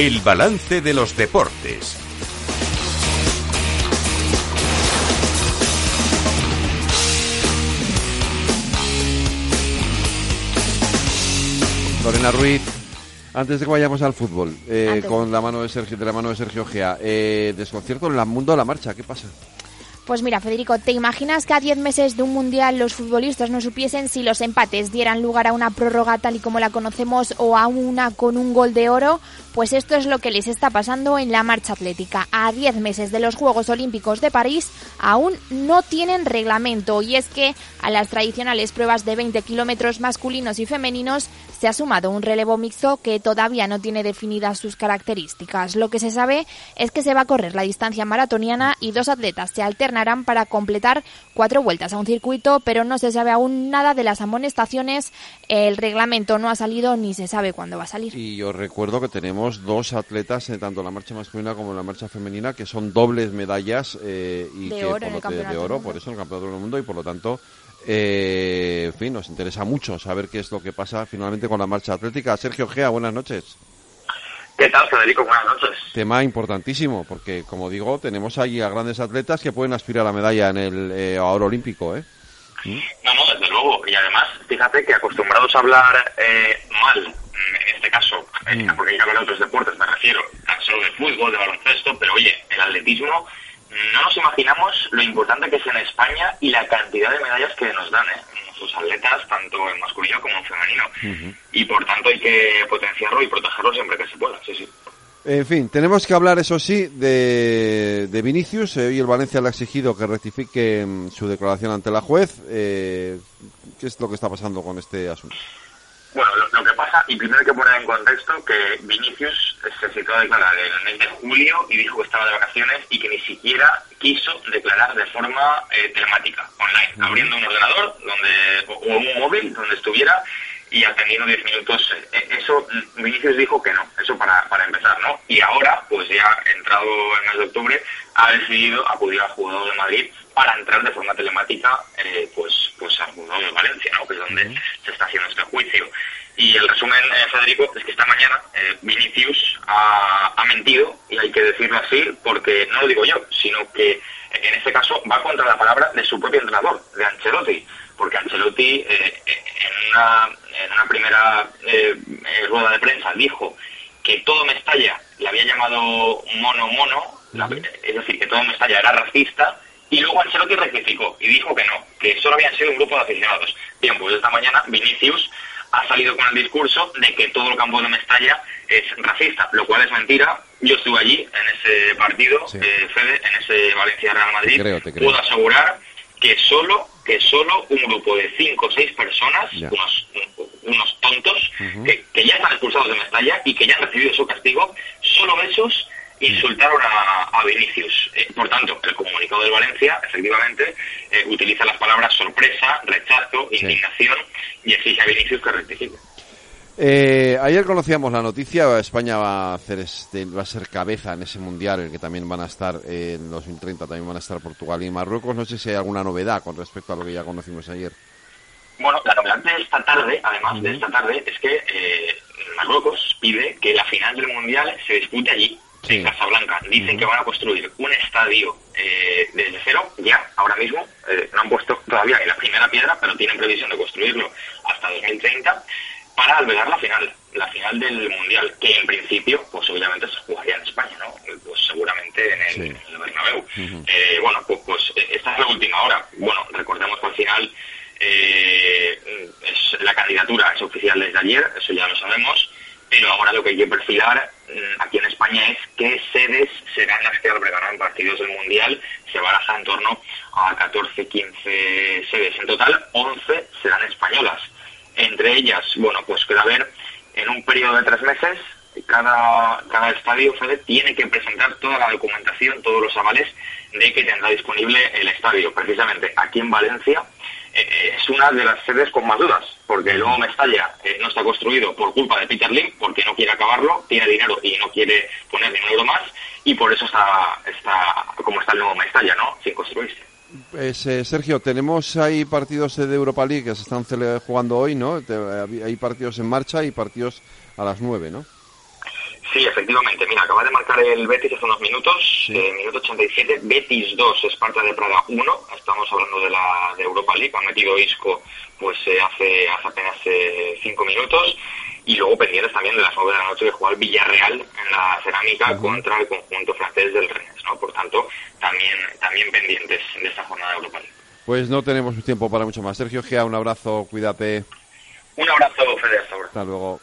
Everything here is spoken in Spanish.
El balance de los deportes. Lorena Ruiz, antes de que vayamos al fútbol, eh, con la mano de Sergio, de la mano de Sergio Gea, eh, desconcierto en el mundo de la marcha, ¿qué pasa? Pues mira, Federico, ¿te imaginas que a 10 meses de un mundial los futbolistas no supiesen si los empates dieran lugar a una prórroga tal y como la conocemos o a una con un gol de oro? Pues esto es lo que les está pasando en la marcha atlética. A 10 meses de los Juegos Olímpicos de París aún no tienen reglamento y es que a las tradicionales pruebas de 20 kilómetros masculinos y femeninos se ha sumado un relevo mixto que todavía no tiene definidas sus características. Lo que se sabe es que se va a correr la distancia maratoniana y dos atletas se alternarán para completar cuatro vueltas a un circuito, pero no se sabe aún nada de las amonestaciones. El reglamento no ha salido ni se sabe cuándo va a salir. Y yo recuerdo que tenemos dos atletas, eh, tanto en la marcha masculina como en la marcha femenina, que son dobles medallas eh, y de que oro, por, lo- de- de oro, por eso en el campeonato del mundo y por lo tanto eh, en fin, nos interesa mucho saber qué es lo que pasa finalmente con la marcha atlética. Sergio Gea, buenas noches. ¿Qué tal, Federico? Buenas noches. Tema importantísimo, porque como digo, tenemos ahí a grandes atletas que pueden aspirar a la medalla en el eh, oro olímpico, ¿eh? No, no, desde luego. Y además, fíjate que acostumbrados a hablar eh, mal, mm, en este caso, eh, porque hay que hablar de otros deportes, me refiero, tan solo de fútbol, de baloncesto, pero oye, el atletismo, no nos imaginamos lo importante que es en España y la cantidad de medallas que nos dan, ¿eh? Sus atletas, tanto en masculino como en femenino. Y por tanto hay que potenciarlo y protegerlo siempre que se pueda, sí, sí. En fin, tenemos que hablar, eso sí, de, de Vinicius. Eh, Hoy el Valencia le ha exigido que rectifique mm, su declaración ante la juez. Eh, ¿Qué es lo que está pasando con este asunto? Bueno, lo, lo que pasa, y primero hay que poner en contexto que Vinicius se citó a declarar en el mes de julio y dijo que estaba de vacaciones y que ni siquiera quiso declarar de forma eh, telemática, online, abriendo un ordenador donde o, o un móvil donde estuviera y atendiendo 10 minutos. Eh, Eso mm, Vinicius dijo que no, eso para, para empezar, ¿no? Y ahora, pues ya entrado el mes de octubre, ha decidido acudir al jugador de Madrid para entrar de forma telemática eh, pues pues al juzgado de Valencia, ¿no? que es donde se está haciendo este juicio. Y el resumen, eh, Federico, es que esta mañana eh, Vinicius ha, ha mentido, y hay que decirlo así, porque no lo digo yo, sino que eh, en este caso va contra la palabra de su propio entrenador, de Ancelotti, porque Ancelotti eh, eh, en, una, en una primera rueda de prensa dijo que todo Mestalla le había llamado mono mono, la- es decir, que todo Mestalla era racista, y luego Ancelotti rectificó y dijo que no, que solo habían sido un grupo de aficionados. Bien, pues esta mañana Vinicius ha salido con el discurso de que todo el campo de Mestalla es racista, lo cual es mentira. Yo estuve allí en ese partido, Sí. eh, Fede, en ese Valencia-Real Madrid. Te creo, te creo. Puedo asegurar que solo que solo un grupo de cinco o seis personas, Ya. unos, unos tontos, que, que ya están expulsados de Mestalla y que ya han recibido su castigo, solo esos insultaron a, a Vinicius. Eh, por tanto, el comunicado del Valencia, efectivamente, eh, utiliza las palabras sorpresa, rechazo, Sí. indignación y exige a Vinicius que rectifique. Eh, ayer conocíamos la noticia, España va a hacer este, va a ser cabeza en ese mundial, en el que también van a estar eh, en 2030, también van a estar Portugal y Marruecos. No sé si hay alguna novedad con respecto a lo que ya conocimos ayer. Bueno, la novedad de esta tarde, además de esta tarde, es que eh, Marruecos pide que la final del Mundial se dispute allí, Sí. en Casablanca. Dicen que van a construir un estadio eh, desde cero, ya, ahora mismo. eh, no han puesto todavía ni la primera piedra, pero tienen previsión de construirlo hasta 2030 para albergar la final, la final del Mundial, que en principio, pues obviamente se jugaría en España, ¿no? Eh, Pues seguramente en el, Sí. en el Bernabéu. Eh, bueno, pues, pues eh, esta es la última hora. Bueno, recordemos que al final eh, es, la candidatura es oficial desde ayer, eso ya lo sabemos, pero ahora lo que hay que perfilar mm, aquí en España es qué sedes serán las que albergarán partidos del Mundial. Se baraja en torno a 14, 15 sedes. En total, 11 serán españolas. Entre ellas, bueno, pues queda ver en un periodo de tres meses cada, cada estadio Fede, tiene que presentar toda la documentación, todos los avales de que tendrá disponible el estadio. Precisamente aquí en Valencia eh, es una de las sedes con más dudas, porque el nuevo Mestalla eh, no está construido por culpa de Peter Lim, porque no quiere acabarlo, tiene dinero y no quiere poner ni un más, y por eso está, está como está el nuevo Mestalla, ¿no? Sin construirse. Pues, eh, Sergio, tenemos ahí partidos de Europa League que se están jugando hoy, ¿no? Te- hay partidos en marcha y partidos a las 9, ¿no? Sí, efectivamente. Mira, acaba de marcar el Betis hace unos minutos, eh, minuto 87, Betis 2, Esparta de Praga 1. Estamos hablando de la de Europa League, ha metido Isco pues eh, hace, hace apenas eh, cinco minutos. Y luego pendientes también de las 9 de la noche de jugar Villarreal en la cerámica contra el conjunto francés del Rennes, ¿no? Por tanto, también, también pendientes de esta jornada de Europa League. Pues no tenemos tiempo para mucho más. Sergio Gea, un abrazo, cuídate. Un abrazo, Fede, hasta ahora. Hasta luego.